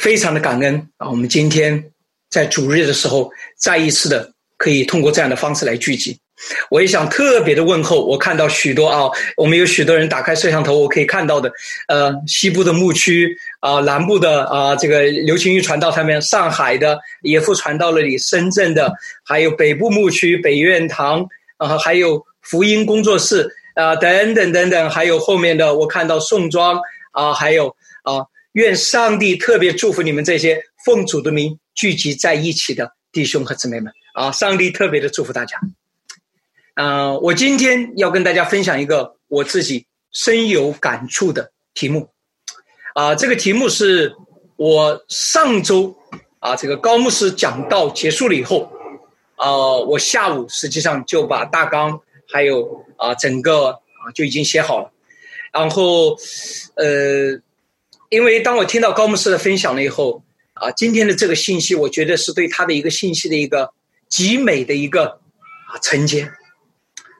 非常的感恩啊！我们今天在主日的时候，再一次的可以通过这样的方式来聚集。我也想特别的问候，我看到许多啊，我们有许多人打开摄像头，我可以看到的，呃，西部的牧区啊，南部的啊，这个刘青玉传道他们，上海的也复传到了你，深圳的，还有北部牧区北苑堂啊，还有福音工作室啊，等等等等，还有后面的我看到宋庄啊，还有啊。愿上帝特别祝福你们这些奉主的名聚集在一起的弟兄和姊妹们啊！上帝特别的祝福大家。嗯，我今天要跟大家分享一个我自己深有感触的题目啊，这个题目是我上周啊这个高牧师讲道结束了以后啊，我下午实际上就把大纲还有啊整个啊就已经写好了，然后呃。因为当我听到高牧师的分享了以后，啊，今天的这个信息，我觉得是对他的一个信息的一个极美的一个啊承接，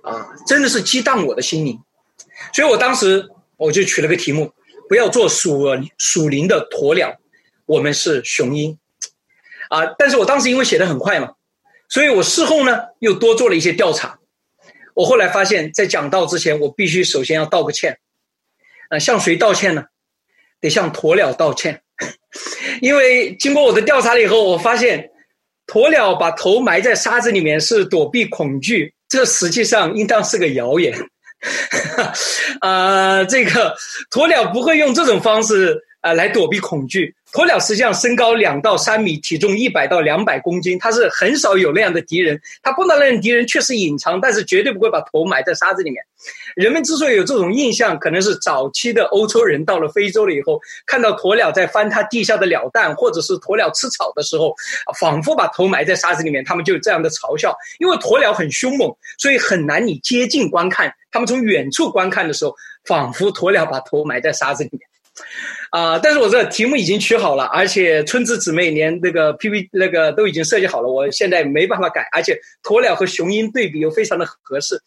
啊，真的是激荡我的心灵，所以我当时我就取了个题目：不要做属属灵的鸵鸟，我们是雄鹰，啊，但是我当时因为写的很快嘛，所以我事后呢又多做了一些调查，我后来发现，在讲道之前，我必须首先要道个歉，啊，向谁道歉呢？得向鸵鸟道歉，因为经过我的调查了以后，我发现鸵鸟把头埋在沙子里面是躲避恐惧，这实际上应当是个谣言。啊，这个鸵鸟不会用这种方式啊来躲避恐惧。鸵鸟实际上身高两到三米，体重一百到两百公斤，它是很少有那样的敌人。它碰到那样敌人确实隐藏，但是绝对不会把头埋在沙子里面。人们之所以有这种印象，可能是早期的欧洲人到了非洲了以后，看到鸵鸟在翻它地下的鸟蛋，或者是鸵鸟吃草的时候，仿佛把头埋在沙子里面，他们就有这样的嘲笑。因为鸵鸟很凶猛，所以很难你接近观看。他们从远处观看的时候，仿佛鸵鸟把头埋在沙子里面。啊！但是我这题目已经取好了，而且春子姊妹连那个 P P 那个都已经设计好了，我现在没办法改。而且鸵鸟和雄鹰对比又非常的合适，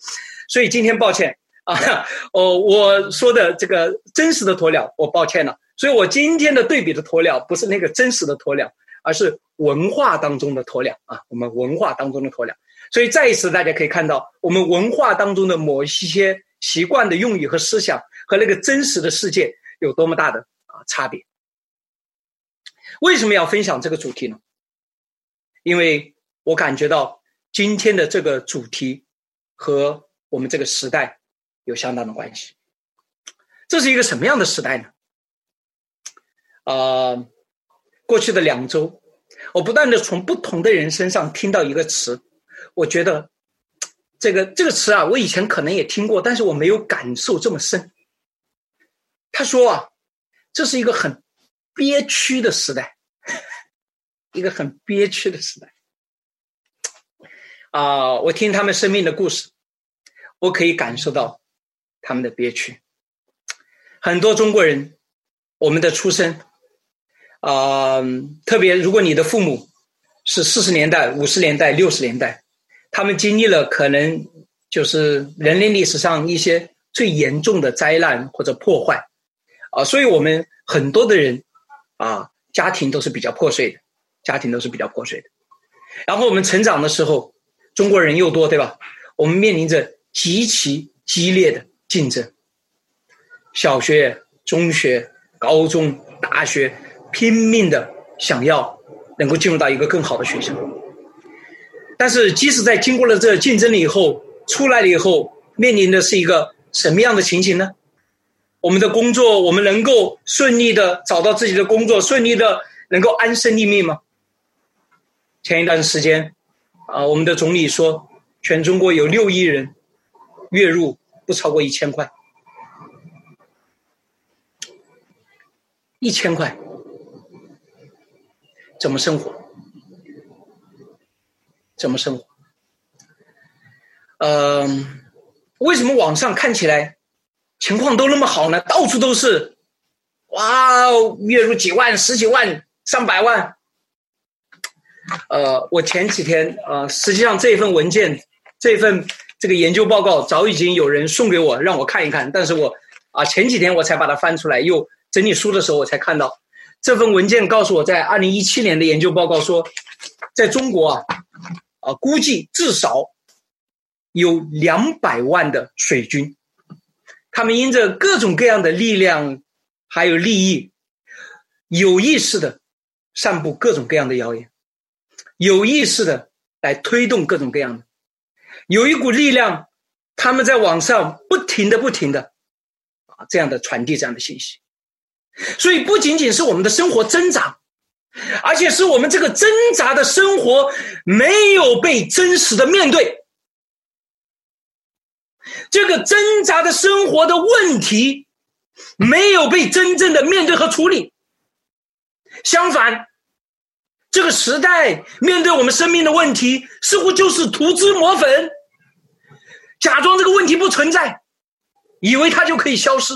所以今天抱歉啊，哦，我说的这个真实的鸵鸟，我抱歉了。所以我今天的对比的鸵鸟不是那个真实的鸵鸟，而是文化当中的鸵鸟啊，我们文化当中的鸵鸟。所以再一次，大家可以看到我们文化当中的某一些习惯的用语和思想，和那个真实的世界有多么大的啊。差别，为什么要分享这个主题呢？因为我感觉到今天的这个主题和我们这个时代有相当的关系。这是一个什么样的时代呢？啊，过去的两周，我不断的从不同的人身上听到一个词，我觉得这个这个词啊，我以前可能也听过，但是我没有感受这么深。他说啊。这是一个很憋屈的时代，一个很憋屈的时代。啊，我听他们生命的故事，我可以感受到他们的憋屈。很多中国人，我们的出生，啊，特别如果你的父母是四十年代、五十年代、六十年代，他们经历了可能就是人类历史上一些最严重的灾难或者破坏。啊，所以我们很多的人，啊，家庭都是比较破碎的，家庭都是比较破碎的。然后我们成长的时候，中国人又多，对吧？我们面临着极其激烈的竞争，小学、中学、高中、大学，拼命的想要能够进入到一个更好的学校。但是，即使在经过了这竞争了以后，出来了以后，面临的是一个什么样的情形呢？我们的工作，我们能够顺利的找到自己的工作，顺利的能够安身立命吗？前一段时间，啊，我们的总理说，全中国有六亿人月入不超过一千块，一千块怎么生活？怎么生活？嗯，为什么网上看起来？情况都那么好呢，到处都是，哇，月入几万、十几万、上百万。呃，我前几天呃，实际上这份文件、这份这个研究报告早已经有人送给我，让我看一看。但是我啊，前几天我才把它翻出来，又整理书的时候我才看到，这份文件告诉我，在二零一七年的研究报告说，在中国啊，啊，估计至少有两百万的水军，他们因着各种各样的力量还有利益，有意识的散布各种各样的谣言，有意识的来推动各种各样的，有一股力量，他们在网上不停的、不停的啊，这样的传递这样的信息。所以，不仅仅是我们的生活挣扎，而且是我们这个挣扎的生活没有被真实的面对，这个挣扎的生活的问题没有被真正的面对和处理。相反，这个时代面对我们生命的问题，似乎就是涂脂抹粉，假装这个问题不存在，以为它就可以消失。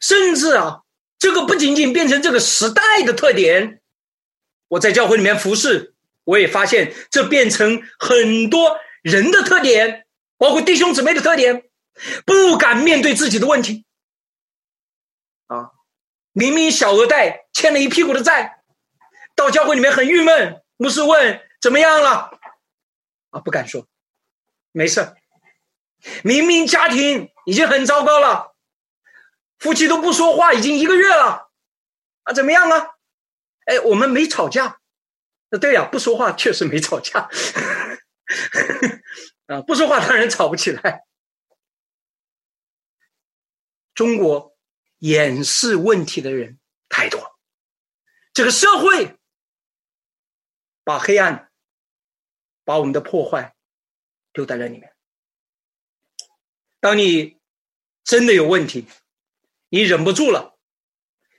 甚至啊，这个不仅仅变成这个时代的特点，我在教会里面服侍，我也发现这变成很多人的特点，包括弟兄姊妹的特点，不敢面对自己的问题。啊，明明小额贷欠了一屁股的债，到教会里面很郁闷，牧师问怎么样了，啊，不敢说，没事明明家庭已经很糟糕了。夫妻都不说话，已经一个月了，啊，怎么样啊？哎，我们没吵架，对呀，不说话确实没吵架，啊，不说话当然吵不起来。中国掩饰问题的人太多，这个社会把黑暗、把我们的破坏丢在了里面。当你真的有问题。你忍不住了，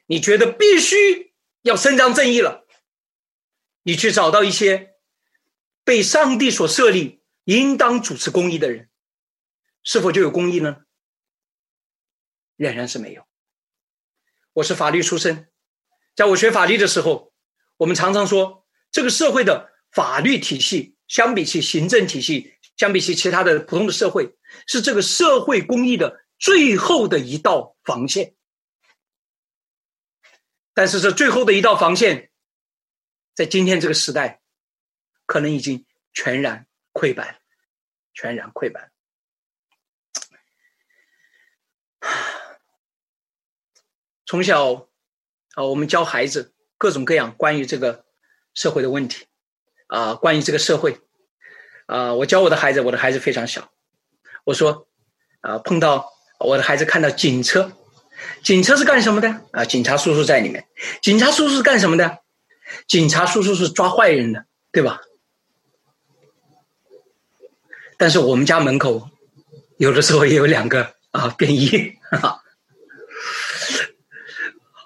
你觉得必须要伸张正义了，你去找到一些被上帝所设立、应当主持公义的人，是否就有公义呢？仍然是没有。我是法律出身，在我学法律的时候，我们常常说，这个社会的法律体系相比起行政体系，相比起其他的普通的社会，是这个社会公益的。最后的一道防线，但是这最后的一道防线，在今天这个时代，可能已经全然溃败，全然溃败。从小啊，我们教孩子各种各样关于这个社会的问题啊，关于这个社会啊，我教我的孩子，我的孩子非常小，我说啊，碰到。我的孩子看到警车，警车是干什么的啊？警察叔叔在里面。警察叔叔是干什么的？警察叔叔是抓坏人的，对吧？但是我们家门口有的时候也有两个啊便衣。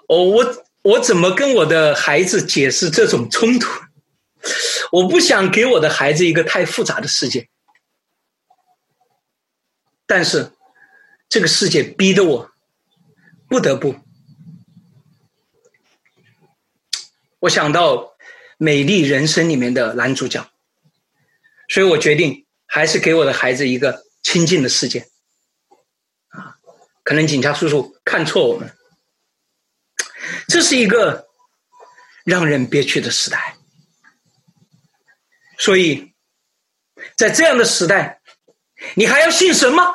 哦，我我怎么跟我的孩子解释这种冲突？我不想给我的孩子一个太复杂的世界，但是。这个世界逼得我不得不，我想到《美丽人生》里面的男主角，所以我决定还是给我的孩子一个清静的世界。啊，可能警察叔叔看错我们，这是一个让人憋屈的时代。所以在这样的时代，你还要信神吗？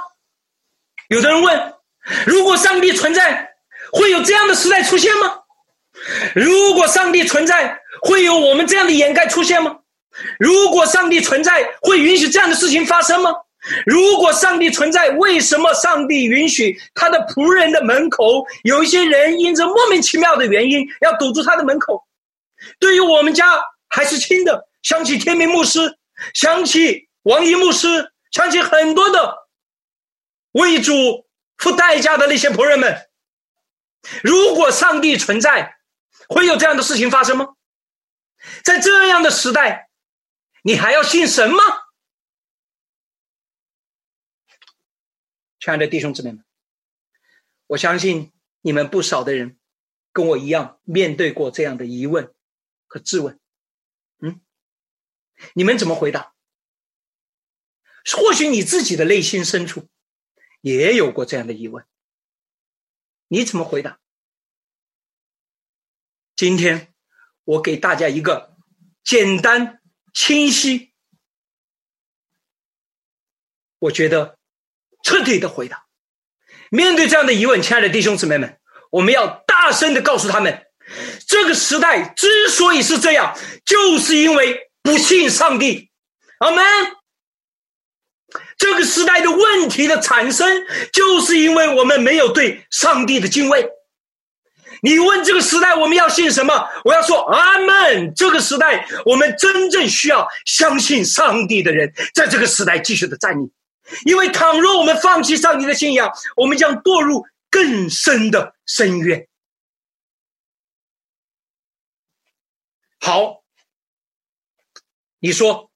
有的人问：如果上帝存在，会有这样的时代出现吗？如果上帝存在，会有我们这样的掩盖出现吗？如果上帝存在，会允许这样的事情发生吗？如果上帝存在，为什么上帝允许他的仆人的门口有一些人因着莫名其妙的原因要堵住他的门口？对于我们家还是亲的，想起天明牧师，想起王一牧师，想起很多的。为主付代价的那些仆人们，如果上帝存在，会有这样的事情发生吗？在这样的时代，你还要信神吗？亲爱的弟兄姊妹们，我相信你们不少的人跟我一样面对过这样的疑问和质问。嗯，你们怎么回答？或许你自己的内心深处。也有过这样的疑问，你怎么回答？今天我给大家一个简单、清晰，我觉得彻底的回答。面对这样的疑问，亲爱的弟兄姊妹们，我们要大声的告诉他们：这个时代之所以是这样，就是因为不信上帝。阿门。这个时代的问题的产生，就是因为我们没有对上帝的敬畏。你问这个时代我们要信什么？我要说阿门。这个时代，我们真正需要相信上帝的人，在这个时代继续的站立。因为倘若我们放弃上帝的信仰，我们将堕入更深的深渊。好，你说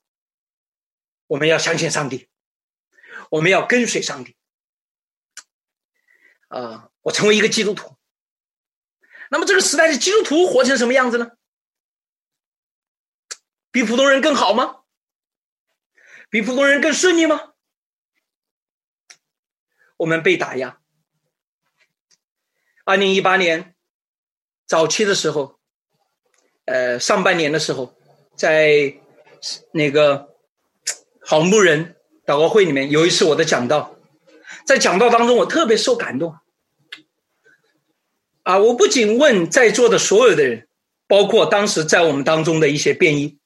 我们要相信上帝，我们要跟随上帝。啊，我成为一个基督徒。那么这个时代的基督徒活成什么样子呢？比普通人更好吗？比普通人更顺利吗？我们被打压。二零一八年早期的时候，呃，上半年的时候，在那个好牧人祷告会里面，有一次我的讲道，在讲道当中，我特别受感动。啊，我不仅问在座的所有的人，包括当时在我们当中的一些便衣，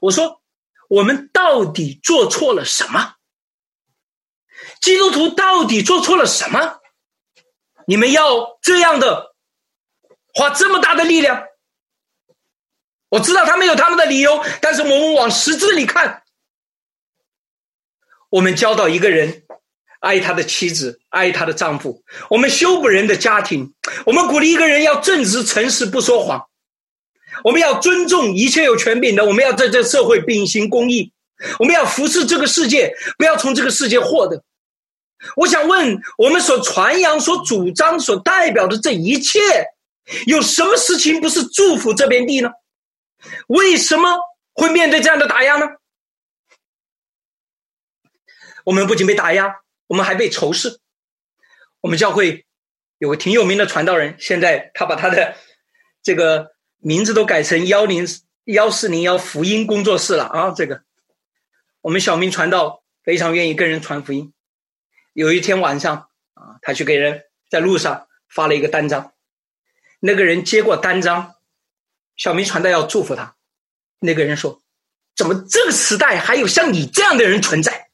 我说：我们到底做错了什么？基督徒到底做错了什么？你们要这样的花这么大的力量？我知道他们有他们的理由，但是我们往实质里看，我们教导一个人爱他的妻子，爱他的丈夫；我们修补人的家庭；我们鼓励一个人要正直、诚实、不说谎；我们要尊重一切有权柄的；我们要在这社会秉行公义；我们要服侍这个世界，不要从这个世界获得。我想问，我们所传扬、所主张、所代表的这一切，有什么事情不是祝福这片地呢？为什么会面对这样的打压呢？我们不仅被打压，我们还被仇视。我们教会有个挺有名的传道人，现在他把他的这个名字都改成幺零幺四零幺福音工作室了啊！这个我们小明传道非常愿意跟人传福音。有一天晚上啊，他去给人在路上发了一个单张，那个人接过单张，小明传道要祝福他，那个人说：“怎么这个时代还有像你这样的人存在？”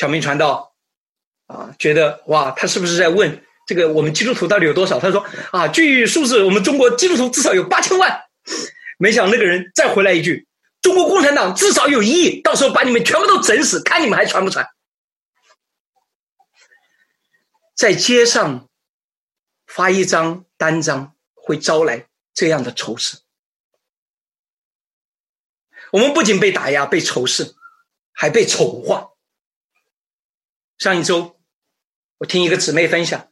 小明传道啊，觉得哇，他是不是在问这个我们基督徒到底有多少？他说：“啊，据数字，我们中国基督徒至少有八千万。”没想那个人再回来一句：“中国共产党至少有一亿，到时候把你们全部都整死，看你们还传不传。”在街上发一张单张，会招来这样的仇视。我们不仅被打压、被仇视，还被丑化。上一周，我听一个姊妹分享，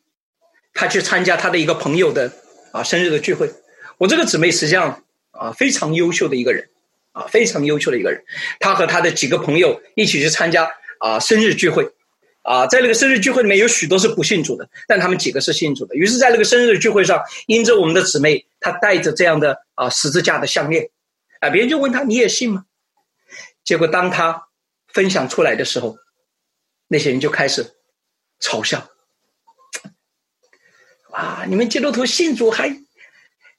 她去参加她的一个朋友的啊生日的聚会。我这个姊妹实际上啊非常优秀的一个人，啊非常优秀的一个人。她和她的几个朋友一起去参加啊生日聚会。啊，在那个生日聚会里面有许多是不信主的，但他们几个是信主的。于是，在那个生日聚会上，因着我们的姊妹她带着这样的啊十字架的项链，啊，别人就问他你也信吗？结果当他分享出来的时候，那些人就开始嘲笑，啊，你们基督徒信主还？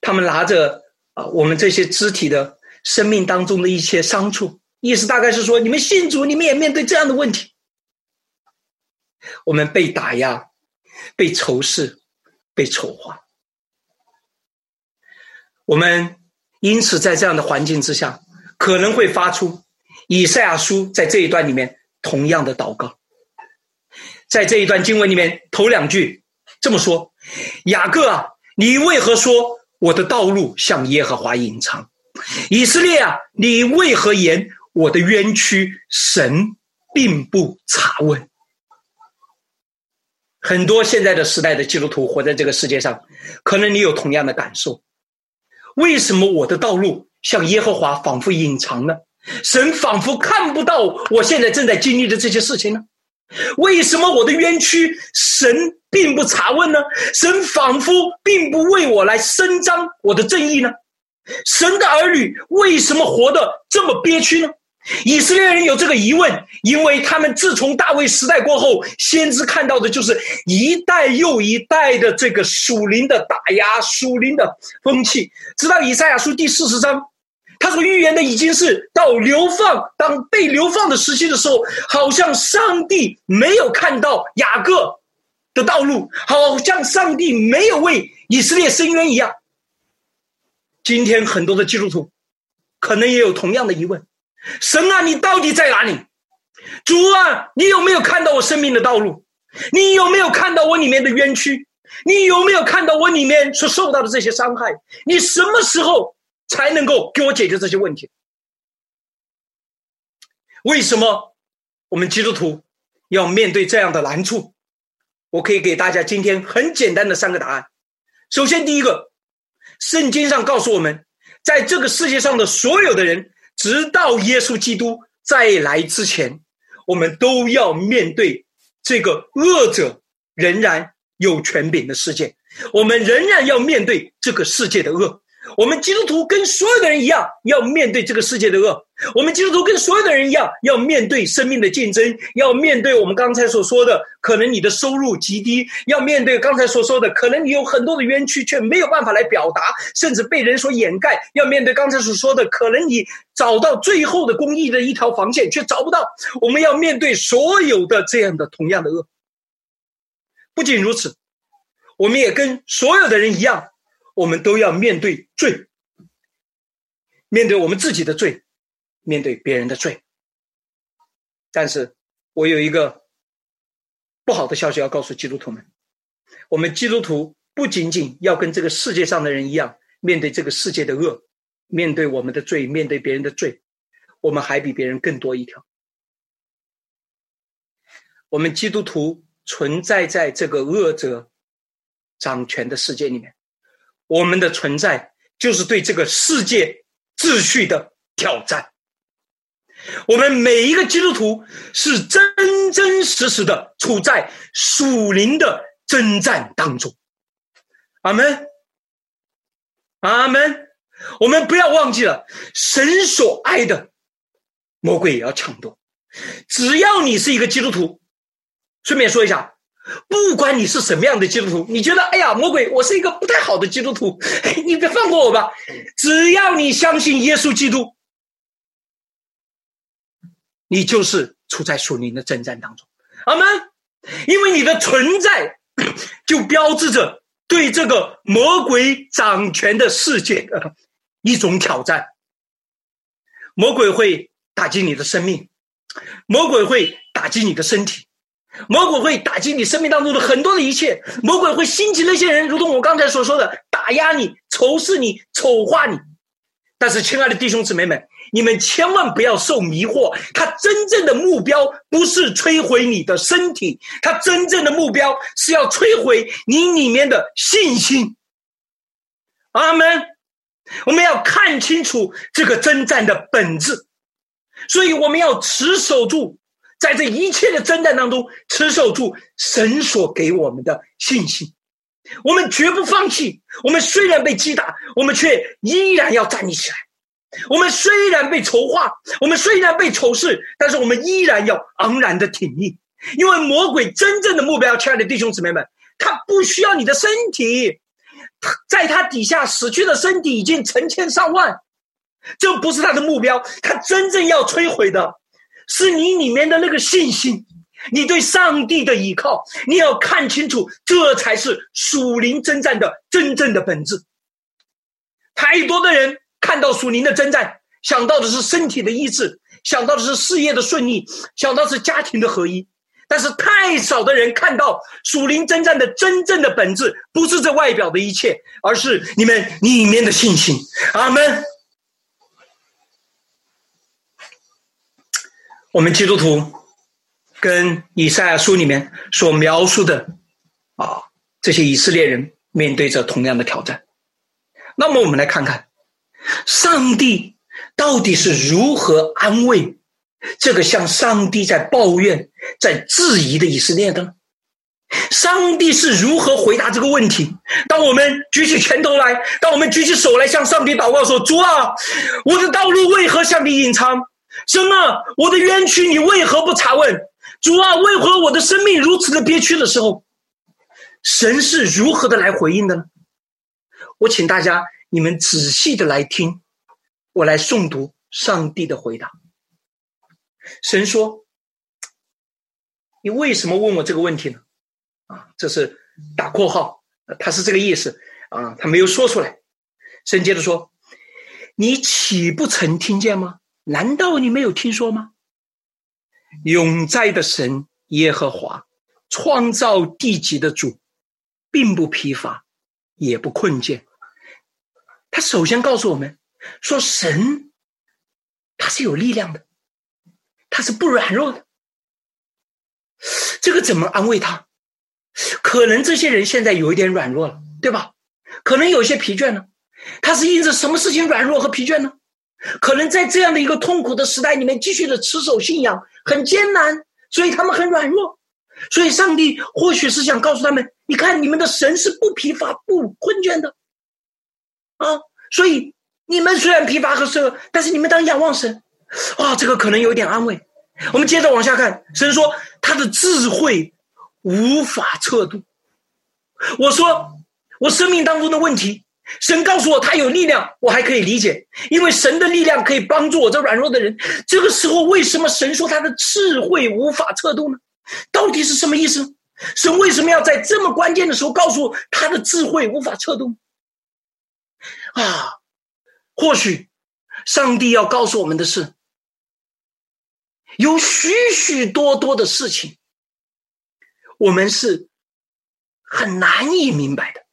他们拿着啊我们这些肢体的生命当中的一些伤处，意思大概是说，你们信主，你们也面对这样的问题。我们被打压、被仇视、被丑化，我们因此在这样的环境之下，可能会发出以赛亚书在这一段里面同样的祷告。在这一段经文里面，头两句这么说：“雅各啊，你为何说我的道路向耶和华隐藏？以色列啊，你为何言我的冤屈神并不查问？”很多现在的时代的基督徒活在这个世界上，可能你有同样的感受。为什么我的道路向耶和华仿佛隐藏呢？神仿佛看不到我现在正在经历的这些事情呢？为什么我的冤屈神并不查问呢？神仿佛并不为我来伸张我的正义呢？神的儿女为什么活得这么憋屈呢？以色列人有这个疑问，因为他们自从大卫时代过后，先知看到的就是一代又一代的这个属灵的打压、属灵的风气。直到以赛亚书第四十章，他所预言的已经是到流放、当被流放的时期的时候，好像上帝没有看到雅各的道路，好像上帝没有为以色列伸冤一样。今天很多的基督徒可能也有同样的疑问。神啊，你到底在哪里？主啊，你有没有看到我生命的道路？你有没有看到我里面的冤屈？你有没有看到我里面所受到的这些伤害？你什么时候才能够给我解决这些问题？为什么我们基督徒要面对这样的难处？我可以给大家今天很简单的三个答案。首先，第一个，圣经上告诉我们，在这个世界上的所有的人。直到耶稣基督再来之前，我们都要面对这个恶者仍然有权柄的世界，我们仍然要面对这个世界的恶。我们基督徒跟所有的人一样，要面对这个世界的恶。我们基督徒跟所有的人一样，要面对生命的竞争，要面对我们刚才所说的，可能你的收入极低，要面对刚才所说的，可能你有很多的冤屈却没有办法来表达，甚至被人所掩盖。要面对刚才所说的，可能你找到最后的公益的一条防线却找不到。我们要面对所有的这样的同样的恶。不仅如此，我们也跟所有的人一样。我们都要面对罪，面对我们自己的罪，面对别人的罪。但是，我有一个不好的消息要告诉基督徒们：我们基督徒不仅仅要跟这个世界上的人一样，面对这个世界的恶，面对我们的罪，面对别人的罪，我们还比别人更多一条。我们基督徒存在在这个恶者掌权的世界里面。我们的存在就是对这个世界秩序的挑战。我们每一个基督徒是真真实实的处在属灵的征战当中。阿门，阿门。我们不要忘记了，神所爱的魔鬼也要抢夺。只要你是一个基督徒，顺便说一下。不管你是什么样的基督徒，你觉得哎呀，魔鬼，我是一个不太好的基督徒，你别放过我吧。只要你相信耶稣基督，你就是处在属灵的征战当中，阿门。因为你的存在，就标志着对这个魔鬼掌权的世界的一种挑战。魔鬼会打击你的生命，魔鬼会打击你的身体。魔鬼会打击你生命当中的很多的一切，魔鬼会兴起那些人，如同我刚才所说的，打压你、仇视你、丑化你。但是，亲爱的弟兄姊妹们，你们千万不要受迷惑。他真正的目标不是摧毁你的身体，他真正的目标是要摧毁你里面的信心。阿门。我们要看清楚这个征战的本质，所以我们要持守住。在这一切的征战当中，持守住神所给我们的信心，我们绝不放弃。我们虽然被击打，我们却依然要站立起来。我们虽然被筹划，我们虽然被仇视，但是我们依然要昂然的挺立。因为魔鬼真正的目标，亲爱的弟兄姊妹们，他不需要你的身体，在他底下死去的身体已经成千上万，这不是他的目标。他真正要摧毁的。是你里面的那个信心，你对上帝的依靠，你要看清楚，这才是属灵征战的真正的本质。太多的人看到属灵的征战，想到的是身体的医治，想到的是事业的顺利，想到是家庭的合一，但是太少的人看到属灵征战的真正的本质，不是这外表的一切，而是你们里面的信心。阿门。我们基督徒跟以赛亚书里面所描述的啊，这些以色列人面对着同样的挑战。那么，我们来看看上帝到底是如何安慰这个向上帝在抱怨、在质疑的以色列呢？上帝是如何回答这个问题？当我们举起拳头来，当我们举起手来向上帝祷告说：“主啊，我的道路为何向你隐藏？神啊，我的冤屈你为何不查问？主啊，为何我的生命如此的憋屈的时候，神是如何的来回应的呢？”我请大家你们仔细的来听，我来诵读上帝的回答。神说：“你为什么问我这个问题呢？”啊，这是打括号，他是这个意思啊，他没有说出来。神接着说：“你岂不曾听见吗？难道你没有听说吗？永在的神耶和华，创造地极的主，并不疲乏，也不困倦。他首先告诉我们说，神他是有力量的。”他是不软弱的，这个怎么安慰他？可能这些人现在有一点软弱了，对吧？可能有些疲倦了。他是因着什么事情软弱和疲倦呢？可能在这样的一个痛苦的时代里面，继续的持守信仰很艰难，所以他们很软弱。所以上帝或许是想告诉他们：你看，你们的神是不疲乏、不困倦的啊。所以你们虽然疲乏和奢，但是你们当仰望神。啊，这个可能有点安慰。我们接着往下看，神说他的智慧无法测度。我说我生命当中的问题，神告诉我他有力量，我还可以理解，因为神的力量可以帮助我这软弱的人。这个时候，为什么神说他的智慧无法测度呢？到底是什么意思？神为什么要在这么关键的时候告诉他的智慧无法测度？啊，或许上帝要告诉我们的是。有许许多多的事情，我们是很难以明白的，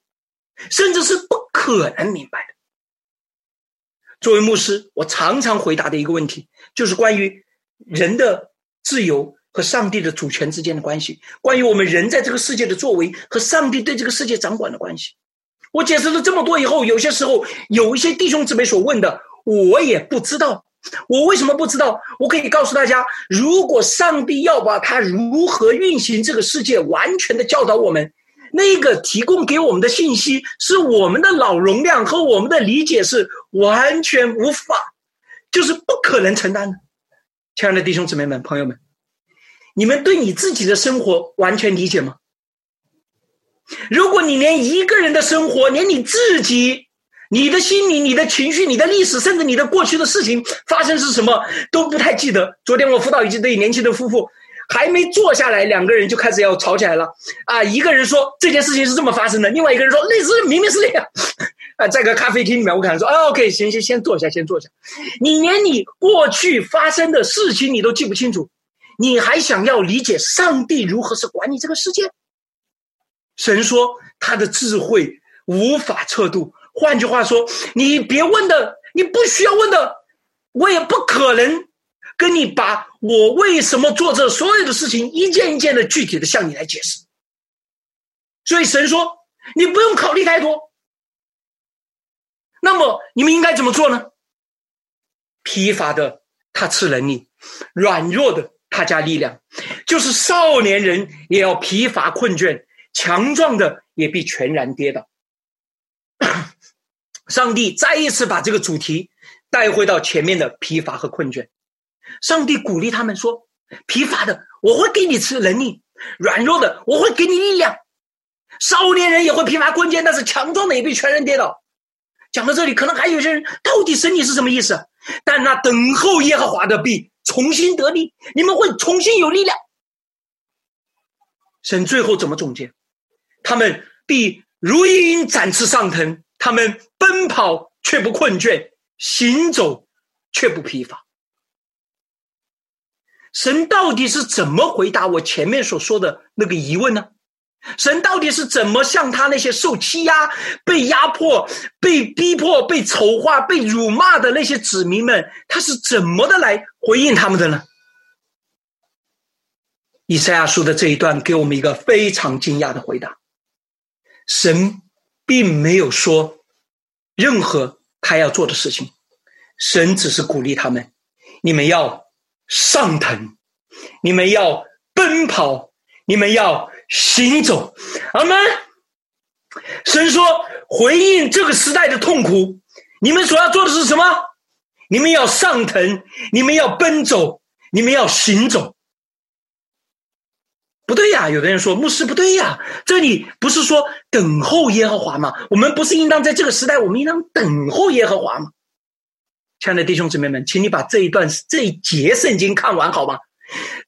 甚至是不可能明白的。作为牧师，我常常回答的一个问题，就是关于人的自由和上帝的主权之间的关系，关于我们人在这个世界的作为和上帝对这个世界掌管的关系。我解释了这么多以后，有些时候有一些弟兄姊妹所问的，我也不知道。我为什么不知道？我可以告诉大家，如果上帝要把他如何运行这个世界完全的教导我们，那个提供给我们的信息是我们的脑容量和我们的理解是完全无法，就是不可能承担的。亲爱的弟兄姊妹们、朋友们，你们对你自己的生活完全理解吗？如果你连一个人的生活，连你自己。你的心理、你的情绪、你的历史，甚至你的过去的事情发生是什么都不太记得。昨天我辅导一对年轻的夫妇，还没坐下来，两个人就开始要吵起来了。啊，一个人说这件事情是这么发生的，另外一个人说那是明明是那样。啊，在个咖啡厅里面，我可能说啊，OK，行行，先坐下，先坐下。你连你过去发生的事情你都记不清楚，你还想要理解上帝如何是管理这个世界？神说他的智慧无法测度。换句话说，你别问的，你不需要问的，我也不可能跟你把我为什么做这所有的事情一件一件的具体的向你来解释。所以神说，你不用考虑太多。那么你们应该怎么做呢？疲乏的他赐能力，软弱的他加力量，就是少年人也要疲乏困倦，强壮的也必全然跌倒。上帝再一次把这个主题带回到前面的疲乏和困倦。上帝鼓励他们说：“疲乏的，我会给你吃能力；软弱的，我会给你力量。少年人也会疲乏困倦，但是强壮的也被全然跌倒。”讲到这里，可能还有些人到底身体是什么意思？但那等候耶和华的必重新得力，你们会重新有力量。神最后怎么总结？他们必如鹰展翅上腾。他们奔跑却不困倦，行走却不疲乏。神到底是怎么回答我前面所说的那个疑问呢？神到底是怎么向他那些受欺压、被压迫、被逼迫、被丑化、被辱骂的那些子民们，他是怎么的来回应他们的呢？以赛亚书的这一段给我们一个非常惊讶的回答：神。并没有说任何他要做的事情，神只是鼓励他们：你们要上腾，你们要奔跑，你们要行走。阿门。神说，回应这个时代的痛苦，你们所要做的是什么？你们要上腾，你们要奔走，你们要行走。不对呀，有的人说牧师不对呀，这里不是说等候耶和华吗？我们不是应当在这个时代，我们应当等候耶和华吗？亲爱的弟兄姊妹们，请你把这一段这一节圣经看完好吗？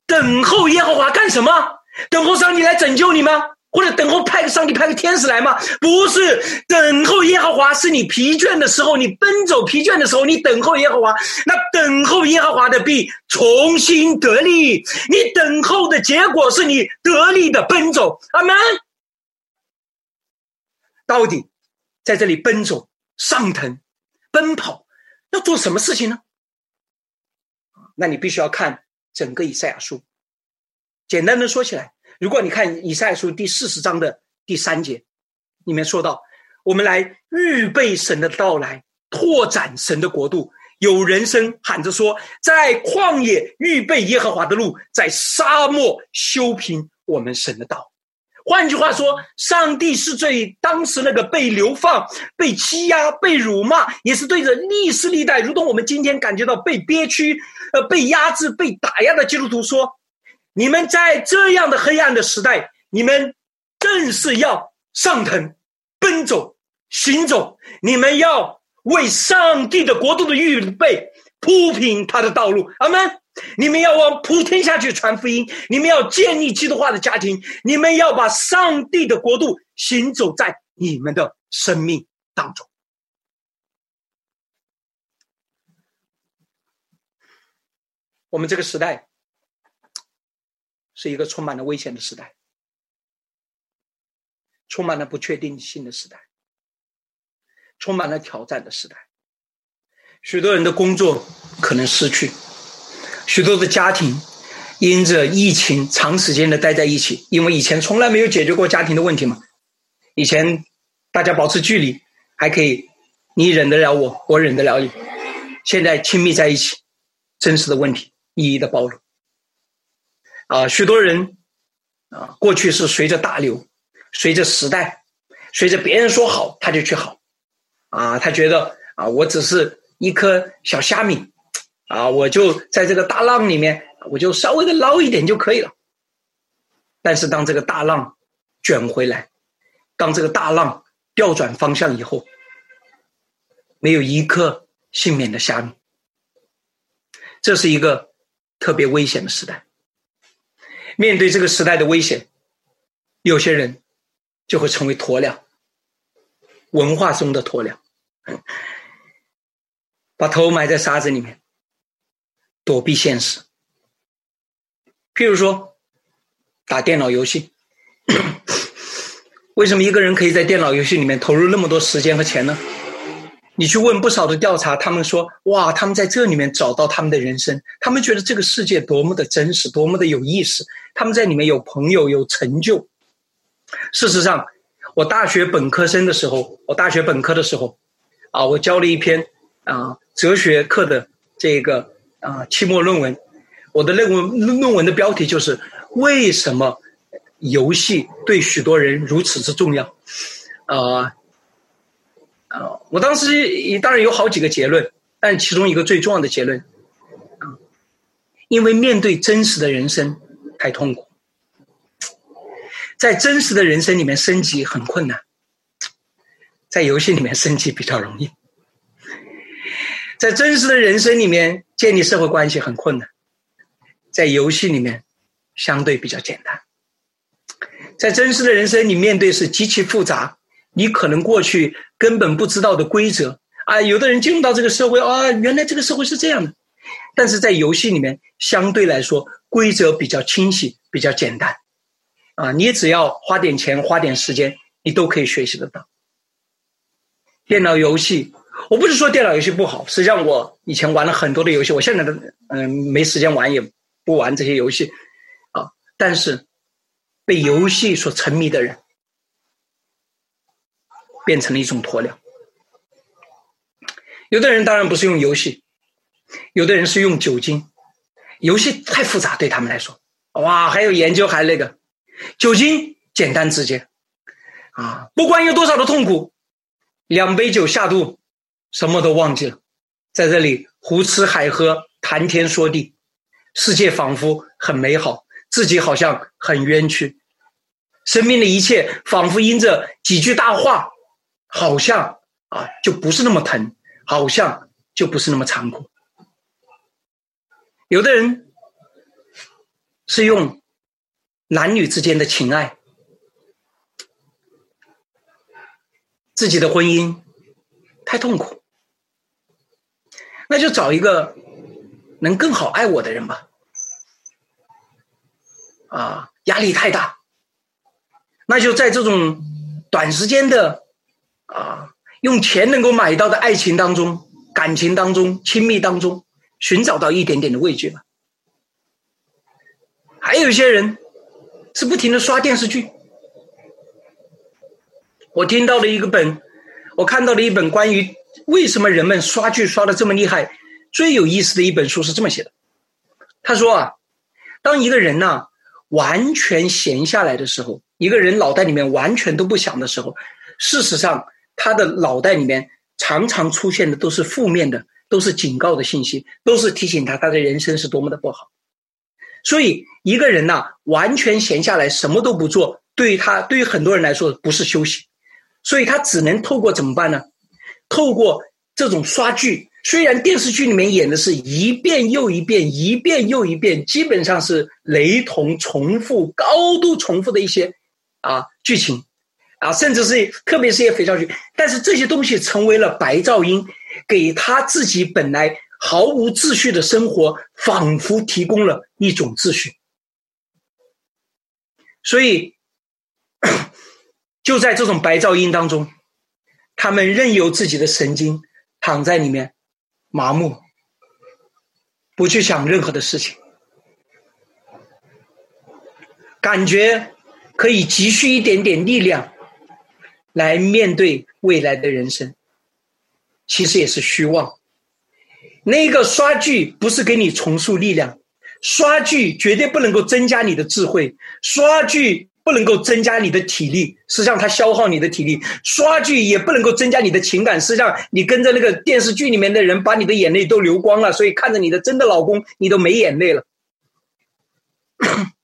等候耶和华干什么？等候上帝来拯救你吗？或者等候派个上帝派个天使来吗？不是，等候耶和华是你疲倦的时候，你奔走疲倦的时候，你等候耶和华。那等候耶和华的必重新得力，你等候的结果是你得力的奔走。阿门。到底在这里奔走、上腾、奔跑，要做什么事情呢？那你必须要看整个以赛亚书。简单的说起来。如果你看以赛亚书第四十章的第三节，里面说到，我们来预备神的到来，拓展神的国度。有人声喊着说，在旷野预备耶和华的路，在沙漠修平我们神的道。换句话说，上帝是对当时那个被流放、被欺压、被辱骂，也是对着历世历代，如同我们今天感觉到被憋屈、呃被压制、被打压的基督徒说。你们在这样的黑暗的时代，你们正是要上腾、奔走、行走。你们要为上帝的国度的预备铺平他的道路。阿门！你们要往普天下去传福音，你们要建立基督化的家庭，你们要把上帝的国度行走在你们的生命当中。我们这个时代。是一个充满了危险的时代，充满了不确定性的时代，充满了挑战的时代。许多人的工作可能失去，许多的家庭因着疫情长时间的待在一起，因为以前从来没有解决过家庭的问题嘛。以前大家保持距离还可以，你忍得了我，我忍得了你。现在亲密在一起，真实的问题一一的暴露。啊，许多人啊，过去是随着大流，随着时代，随着别人说好他就去好，啊，他觉得啊，我只是一颗小虾米，啊，我就在这个大浪里面，我就稍微的捞一点就可以了。但是当这个大浪卷回来，当这个大浪调转方向以后，没有一颗幸免的虾米，这是一个特别危险的时代。面对这个时代的危险，有些人就会成为鸵鸟，文化中的鸵鸟，把头埋在沙子里面，躲避现实。譬如说，打电脑游戏，为什么一个人可以在电脑游戏里面投入那么多时间和钱呢？你去问不少的调查，他们说：“哇，他们在这里面找到他们的人生，他们觉得这个世界多么的真实，多么的有意思。他们在里面有朋友，有成就。事实上，我大学本科生的时候，我大学本科的时候，啊，我教了一篇啊哲学课的这个啊期末论文，我的论文论文的标题就是为什么游戏对许多人如此之重要，啊。”啊，我当时当然有好几个结论，但其中一个最重要的结论，啊，因为面对真实的人生太痛苦，在真实的人生里面升级很困难，在游戏里面升级比较容易，在真实的人生里面建立社会关系很困难，在游戏里面相对比较简单，在真实的人生你面对是极其复杂。你可能过去根本不知道的规则啊，有的人进入到这个社会啊，原来这个社会是这样的。但是在游戏里面，相对来说规则比较清晰，比较简单啊，你只要花点钱，花点时间，你都可以学习得到。电脑游戏，我不是说电脑游戏不好，实际上我以前玩了很多的游戏，我现在的嗯没时间玩，也不玩这些游戏啊。但是被游戏所沉迷的人。变成了一种鸵鸟。有的人当然不是用游戏，有的人是用酒精，游戏太复杂对他们来说，哇，还有研究还那个，酒精简单直接，啊，不管有多少的痛苦，两杯酒下肚，什么都忘记了，在这里胡吃海喝，谈天说地，世界仿佛很美好，自己好像很冤屈，生命的一切仿佛因着几句大话，好像啊就不是那么疼，好像就不是那么残酷。有的人是用男女之间的情爱，自己的婚姻太痛苦，那就找一个能更好爱我的人吧。啊，压力太大，那就在这种短时间的啊，用钱能够买到的爱情当中、感情当中、亲密当中。寻找到一点点的慰藉吧。还有一些人是不停的刷电视剧。我听到了一个本，我看到了一本关于为什么人们刷剧刷的这么厉害，最有意思的一本书是这么写的。他说啊，当一个人呢完全闲下来的时候，一个人脑袋里面完全都不想的时候，事实上他的脑袋里面常常出现的都是负面的。都是警告的信息，都是提醒他他的人生是多么的不好。所以一个人呐，完全闲下来什么都不做，对于他，对于很多人来说不是休息，所以他只能透过怎么办呢？透过这种刷剧，虽然电视剧里面演的是一遍又一遍，一遍又一遍，基本上是雷同、重复、高度重复的一些啊剧情，啊，甚至是特别是些肥皂剧，但是这些东西成为了白噪音。给他自己本来毫无秩序的生活，仿佛提供了一种秩序。所以，就在这种白噪音当中，他们任由自己的神经躺在里面麻木，不去想任何的事情，感觉可以急需一点点力量来面对未来的人生。其实也是虚妄。那个刷剧不是给你重塑力量，刷剧绝对不能够增加你的智慧，刷剧不能够增加你的体力，实际上它消耗你的体力。刷剧也不能够增加你的情感，实际上你跟着那个电视剧里面的人，把你的眼泪都流光了，所以看着你的真的老公，你都没眼泪了。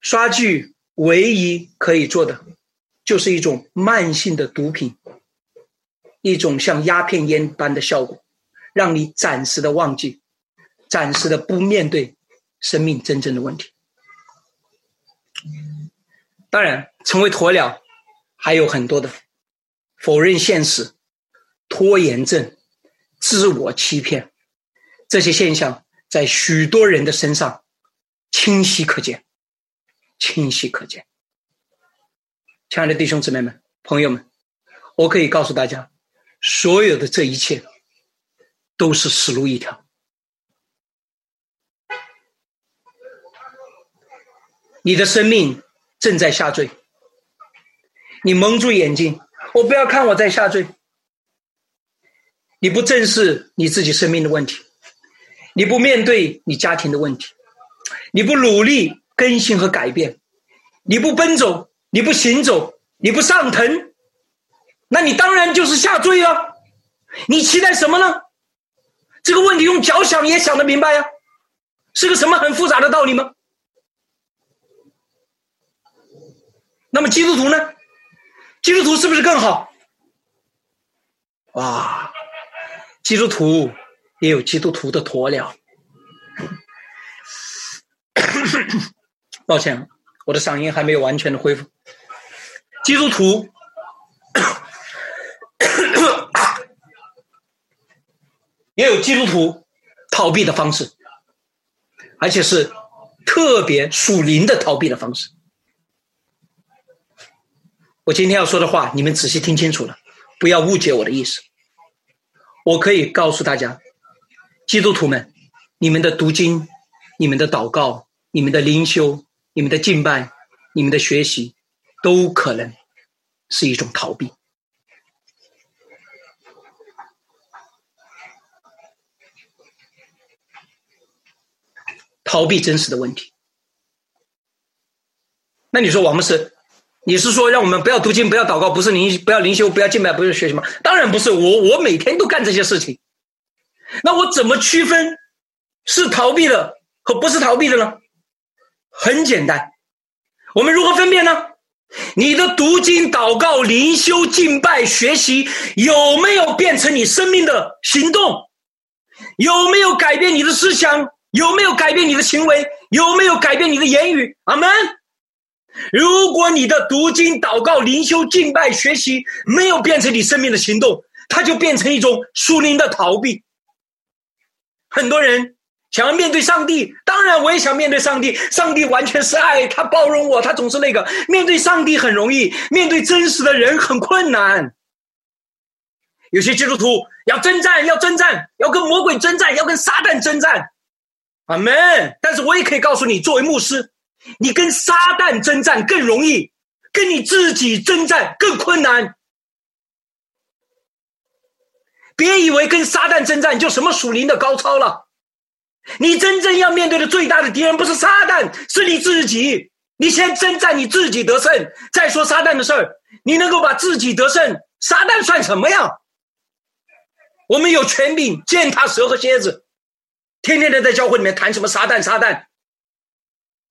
刷剧唯一可以做的，就是一种慢性的毒品。一种像鸦片烟般的效果，让你暂时的忘记，暂时的不面对生命真正的问题。当然，成为鸵鸟还有很多的否认现实、拖延症、自我欺骗这些现象，在许多人的身上清晰可见，清晰可见。亲爱的弟兄姊妹们、朋友们，我可以告诉大家。所有的这一切都是死路一条。你的生命正在下坠，你蒙住眼睛，我不要看我在下坠。你不正视你自己生命的问题，你不面对你家庭的问题，你不努力更新和改变，你不奔走，你不行走，你不上腾。那你当然就是下坠啊！你期待什么呢？这个问题用脚想也想得明白呀，是个什么很复杂的道理吗？那么基督徒呢？基督徒是不是更好？哇，基督徒也有基督徒的鸵鸟。抱歉，我的嗓音还没有完全的恢复。基督徒。也有基督徒逃避的方式，而且是特别属灵的逃避的方式。我今天要说的话，你们仔细听清楚了，不要误解我的意思。我可以告诉大家，基督徒们，你们的读经、你们的祷告、你们的灵修、你们的敬拜、你们的学习，都可能是一种逃避。逃避真实的问题。那你说王牧师，你是说让我们不要读经、不要祷告，不是灵不要灵修、不要敬拜、不是学习吗？当然不是，我我每天都干这些事情。那我怎么区分是逃避的和不是逃避的呢？很简单，我们如何分辨呢？你的读经、祷告、灵修、敬拜、学习有没有变成你生命的行动？有没有改变你的思想？有没有改变你的行为？有没有改变你的言语？阿门。如果你的读经、祷告、灵修、敬拜、学习没有变成你生命的行动，它就变成一种属灵的逃避。很多人想要面对上帝，当然我也想面对上帝。上帝完全是爱，他包容我，他总是那个。面对上帝很容易，面对真实的人很困难。有些基督徒要征战，要征战，要跟魔鬼征战，要跟撒旦征战。阿门。但是我也可以告诉你，作为牧师，你跟撒旦征战更容易，跟你自己征战更困难。别以为跟撒旦征战就什么属灵的高超了，你真正要面对的最大的敌人不是撒旦，是你自己。你先征战你自己得胜，再说撒旦的事儿。你能够把自己得胜，撒旦算什么呀？我们有权柄践踏蛇和蝎子，天天的在教会里面谈什么撒旦撒旦。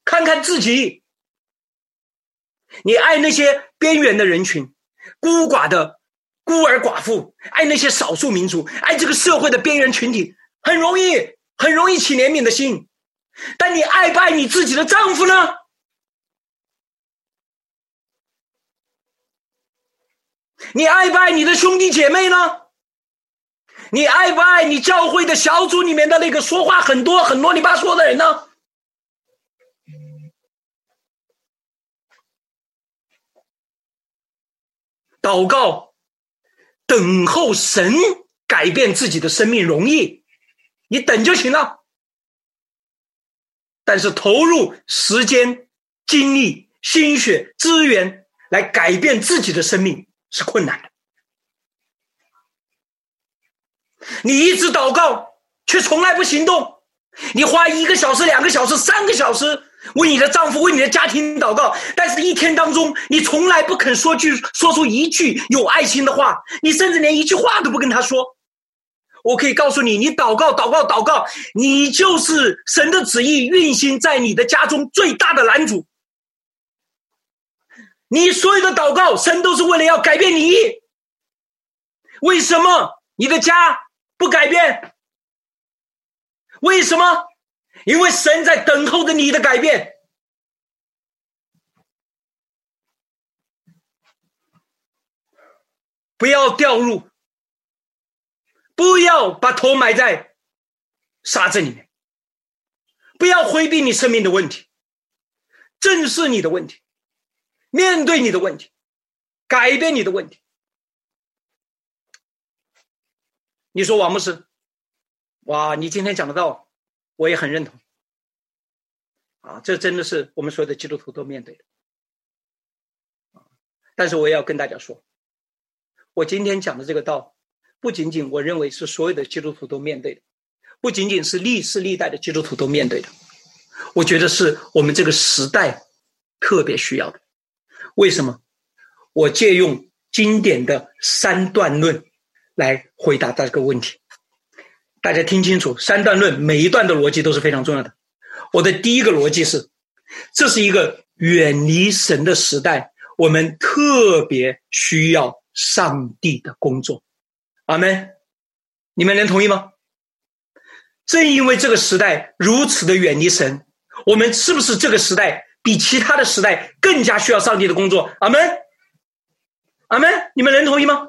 看看自己，你爱那些边缘的人群，孤寡的。孤儿寡妇，爱那些少数民族，爱这个社会的边缘群体，很容易，很容易起怜悯的心。但你爱不爱你自己的丈夫呢？你爱不爱你的兄弟姐妹呢？你爱不爱你教会的小组里面的那个说话很多、很啰里吧嗦的人呢？祷告。等候神改变自己的生命容易，你等就行了。但是投入时间、精力、心血、资源来改变自己的生命是困难的。你一直祷告，却从来不行动。你花一个小时、两个小时、三个小时。为你的丈夫、为你的家庭祷告，但是一天当中，你从来不肯说句、说出一句有爱心的话，你甚至连一句话都不跟他说。我可以告诉你，你祷告、祷告、祷告，你就是神的旨意运行在你的家中最大的拦阻。你所有的祷告，神都是为了要改变你。为什么你的家不改变？为什么？因为神在等候着你的改变，不要掉入，不要把头埋在沙子里面，不要回避你生命的问题，正视你的问题，面对你的问题，改变你的问题。你说王牧师，哇，你今天讲的道。我也很认同，啊，这真的是我们所有的基督徒都面对的，但是我也要跟大家说，我今天讲的这个道，不仅仅我认为是所有的基督徒都面对的，不仅仅是历世历代的基督徒都面对的，我觉得是我们这个时代特别需要的。为什么？我借用经典的三段论来回答这个问题。大家听清楚，三段论每一段的逻辑都是非常重要的。我的第一个逻辑是，这是一个远离神的时代，我们特别需要上帝的工作。阿门！你们能同意吗？正因为这个时代如此的远离神，我们是不是这个时代比其他的时代更加需要上帝的工作？阿门！阿门！你们能同意吗？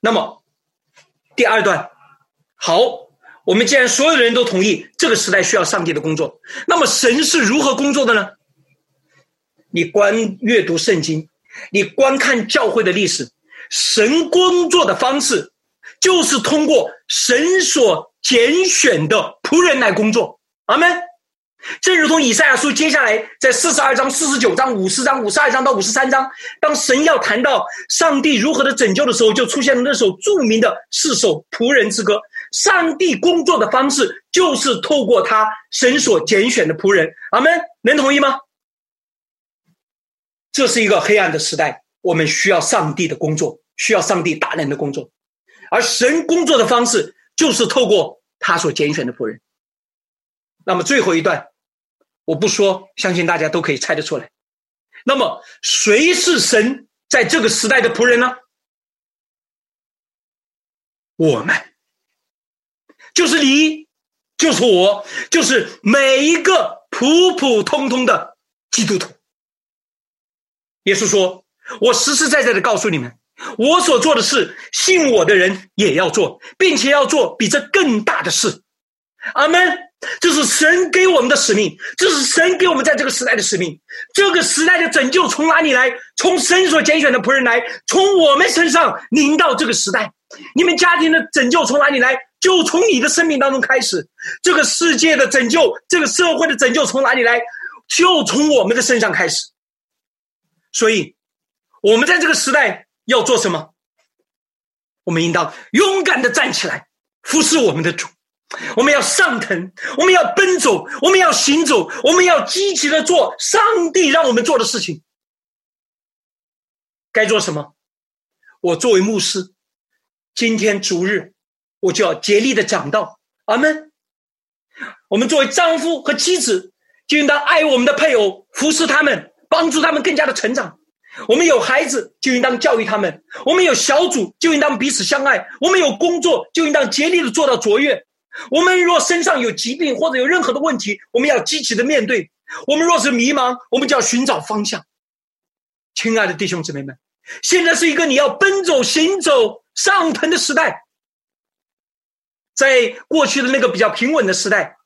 那么。第二段，好，我们既然所有的人都同意这个时代需要上帝的工作，那么神是如何工作的呢？你观阅读圣经，你观看教会的历史，神工作的方式就是通过神所拣选的仆人来工作。阿门。正如同以赛亚书接下来在四十二章、四十九章、五十章、五十二章到五十三章，当神要谈到上帝如何的拯救的时候，就出现了那首著名的四首仆人之歌。上帝工作的方式就是透过他神所拣选的仆人。阿门，能同意吗？这是一个黑暗的时代，我们需要上帝的工作，需要上帝大能的工作，而神工作的方式就是透过他所拣选的仆人。那么最后一段。我不说，相信大家都可以猜得出来。那么，谁是神在这个时代的仆人呢？我们，就是你，就是我，就是每一个普普通通的基督徒。耶稣说：“我实实在在的告诉你们，我所做的事，信我的人也要做，并且要做比这更大的事。”阿门。这是神给我们的使命，这是神给我们在这个时代的使命。这个时代的拯救从哪里来？从神所拣选的仆人来，从我们身上临到这个时代。你们家庭的拯救从哪里来？就从你的生命当中开始。这个世界的拯救，这个社会的拯救从哪里来？就从我们的身上开始。所以，我们在这个时代要做什么？我们应当勇敢的站起来，服侍我们的主。我们要上腾，我们要奔走，我们要行走，我们要积极的做上帝让我们做的事情。该做什么？我作为牧师，今天主日，我就要竭力的讲道。阿门。我们作为丈夫和妻子，就应当爱我们的配偶，服侍他们，帮助他们更加的成长。我们有孩子，就应当教育他们；我们有小组，就应当彼此相爱；我们有工作，就应当竭力的做到卓越。我们若身上有疾病或者有任何的问题，我们要积极的面对。我们若是迷茫，我们就要寻找方向。亲爱的弟兄姊妹们，现在是一个你要奔走、行走、上腾的时代。在过去的那个比较平稳的时代，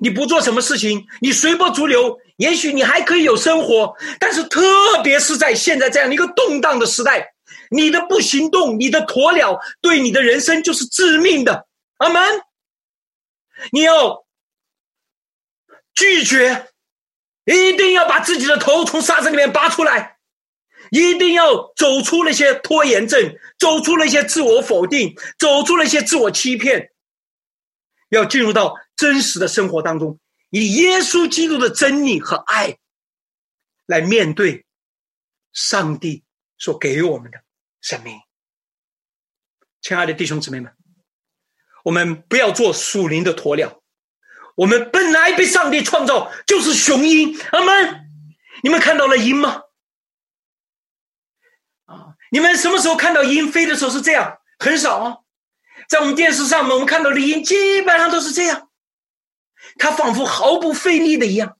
你不做什么事情，你随波逐流，也许你还可以有生活。但是，特别是在现在这样的一个动荡的时代，你的不行动，你的鸵鸟，对你的人生就是致命的。阿门。你要拒绝，一定要把自己的头从沙子里面拔出来，一定要走出那些拖延症，走出那些自我否定，走出那些自我欺骗，要进入到真实的生活当中，以耶稣基督的真理和爱来面对上帝所给我们的生命。亲爱的弟兄姊妹们。我们不要做属灵的鸵鸟，我们本来被上帝创造就是雄鹰。阿门！你们看到了鹰吗？啊，你们什么时候看到鹰飞的时候是这样？很少啊，在我们电视上面，我们看到的鹰基本上都是这样，它仿佛毫不费力的一样。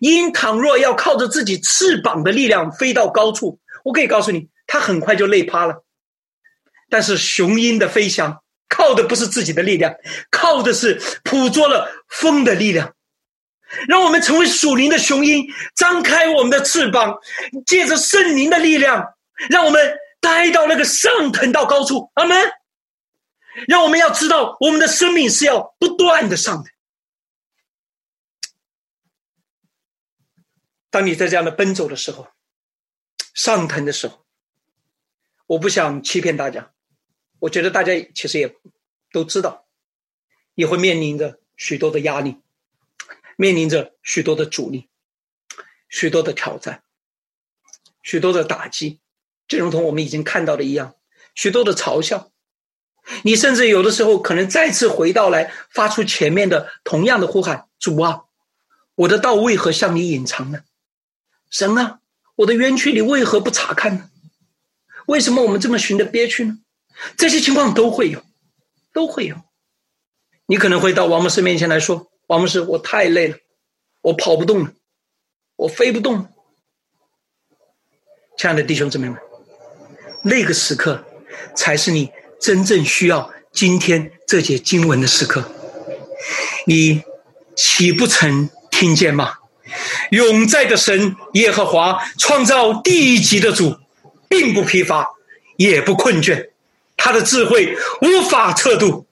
鹰倘若要靠着自己翅膀的力量飞到高处，我可以告诉你，它很快就累趴了。但是雄鹰的飞翔。靠的不是自己的力量，靠的是捕捉了风的力量，让我们成为属灵的雄鹰，张开我们的翅膀，借着圣灵的力量，让我们待到那个上腾到高处。阿门。让我们要知道，我们的生命是要不断的上腾。当你在这样的奔走的时候，上腾的时候，我不想欺骗大家。我觉得大家其实也都知道，也会面临着许多的压力，面临着许多的阻力，许多的挑战，许多的打击，就如同我们已经看到的一样，许多的嘲笑。你甚至有的时候可能再次回到来，发出前面的同样的呼喊：“主啊，我的道为何向你隐藏呢？神啊，我的冤屈你为何不查看呢？为什么我们这么寻的憋屈呢？”这些情况都会有，都会有。你可能会到王牧师面前来说：“王牧师，我太累了，我跑不动了，我飞不动了。”亲爱的弟兄姊妹们，那个时刻才是你真正需要今天这节经文的时刻。你岂不曾听见吗？永在的神耶和华创造地级的主，并不疲乏，也不困倦。他的智慧无法测度，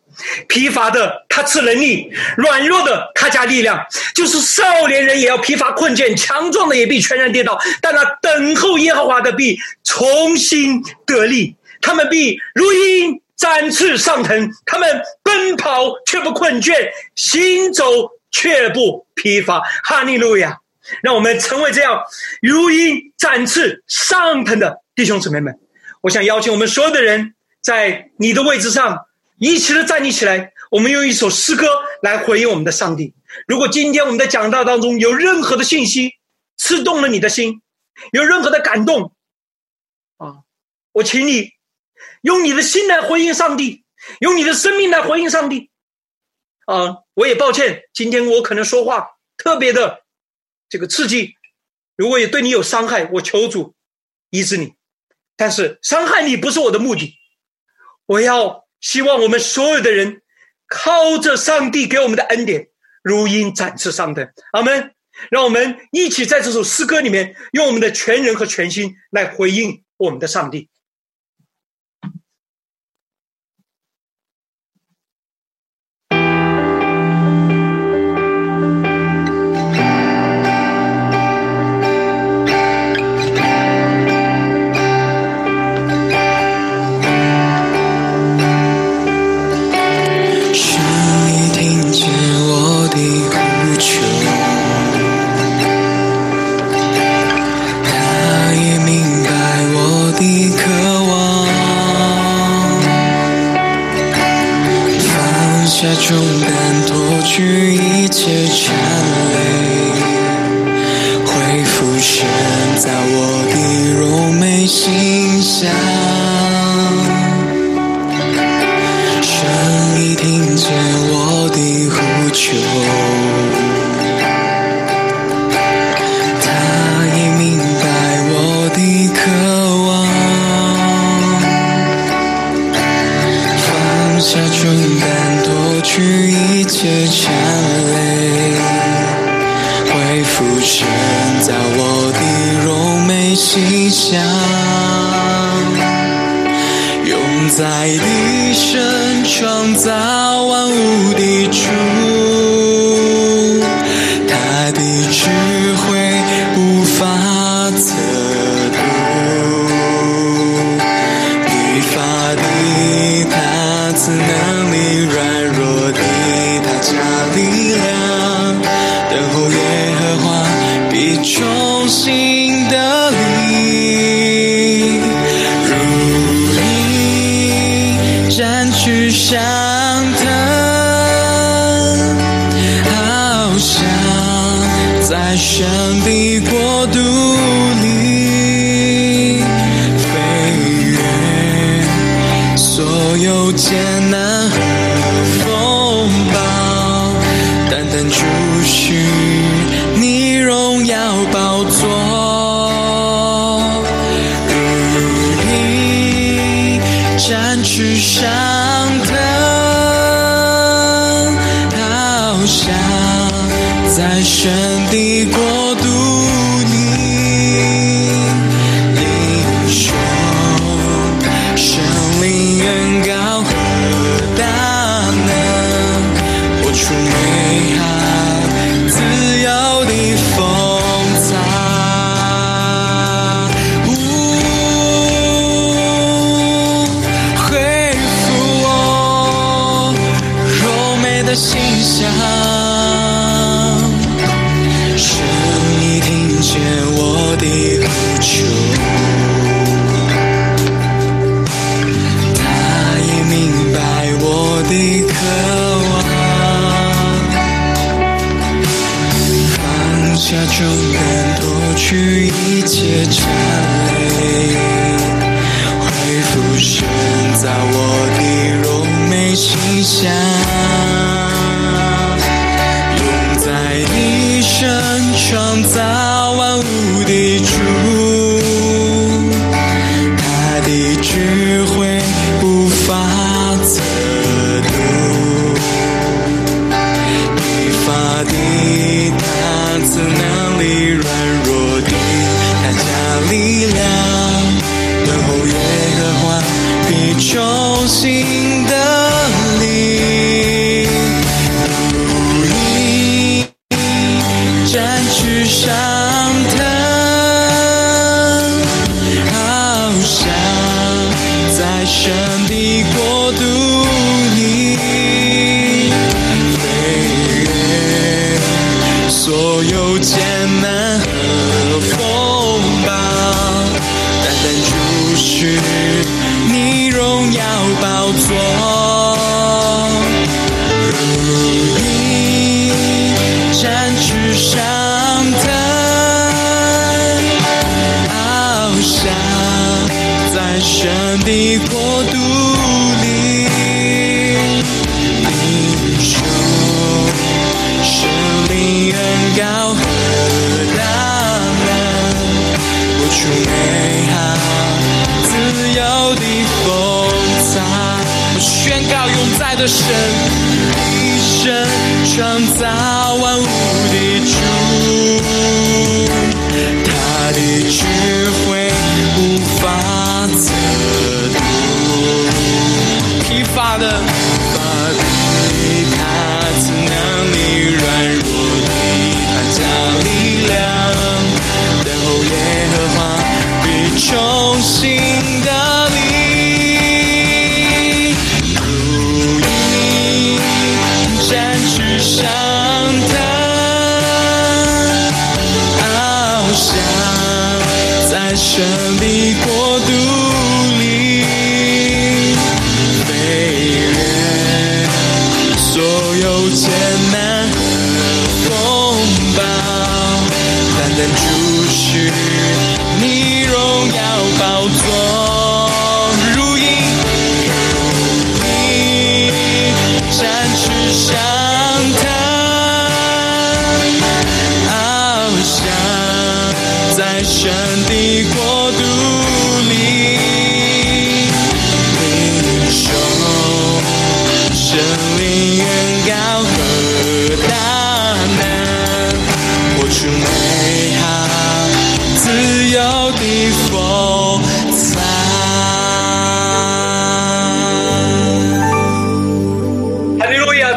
疲乏的他赐能力，软弱的他加力量。就是少年人也要疲乏困倦，强壮的也必全然跌倒。但那等候耶和华的必重新得力，他们必如鹰展翅上腾，他们奔跑却不困倦，行走却不疲乏。哈利路亚！让我们成为这样如鹰展翅上腾的弟兄姊妹们。我想邀请我们所有的人，在你的位置上。一起的站立起来，我们用一首诗歌来回应我们的上帝。如果今天我们的讲道当中有任何的信息刺动了你的心，有任何的感动，啊，我请你用你的心来回应上帝，用你的生命来回应上帝。啊，我也抱歉，今天我可能说话特别的这个刺激，如果也对你有伤害，我求主医治你。但是伤害你不是我的目的，我要。希望我们所有的人靠着上帝给我们的恩典，如鹰展翅上腾。阿门！让我们一起在这首诗歌里面，用我们的全人和全心来回应我们的上帝。重新的血颤泪恢复，现在我的柔美形象，用在一生创造万物的主。宣告永在的神，一生创造万物的主，他的智慧无法测度，疲乏的，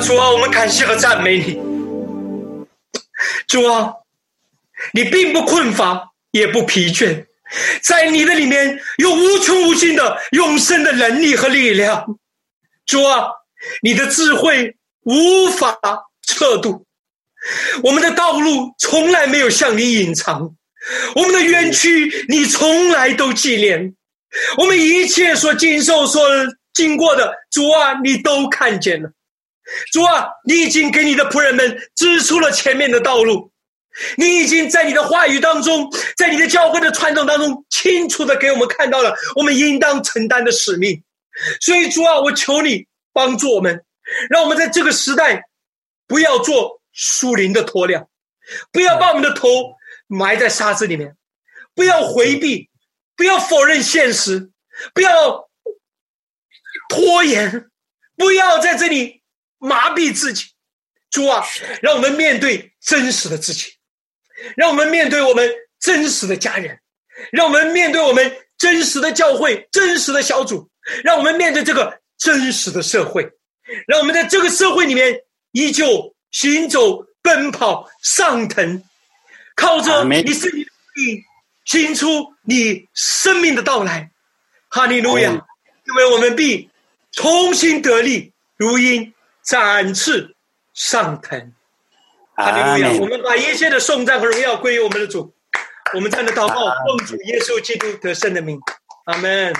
主啊，我们感谢和赞美你。主啊，你并不困乏，也不疲倦，在你的里面有无穷无尽的永生的能力和力量。主啊，你的智慧无法测度，我们的道路从来没有向你隐藏，我们的冤屈你从来都纪念，我们一切所经受、所经过的，主啊，你都看见了。主啊，你已经给你的仆人们指出了前面的道路，你已经在你的话语当中，在你的教会的传统当中，清楚的给我们看到了我们应当承担的使命。所以，主啊，我求你帮助我们，让我们在这个时代不要做树林的鸵鸟，不要把我们的头埋在沙子里面，不要回避，不要否认现实，不要拖延，不要在这里麻痹自己。主啊，让我们面对真实的自己，让我们面对我们真实的家人，让我们面对我们真实的教会、真实的小组，让我们面对这个真实的社会，让我们在这个社会里面依旧行走、奔跑、上腾，靠着你是你的力，行出你生命的到来。哈利路亚！因为我们必重新得力，如鹰展翅上腾。哈利路亚！我们把一切的颂赞和荣耀归于我们的主。我们这样的祷告，奉主耶稣基督得胜的名，阿门。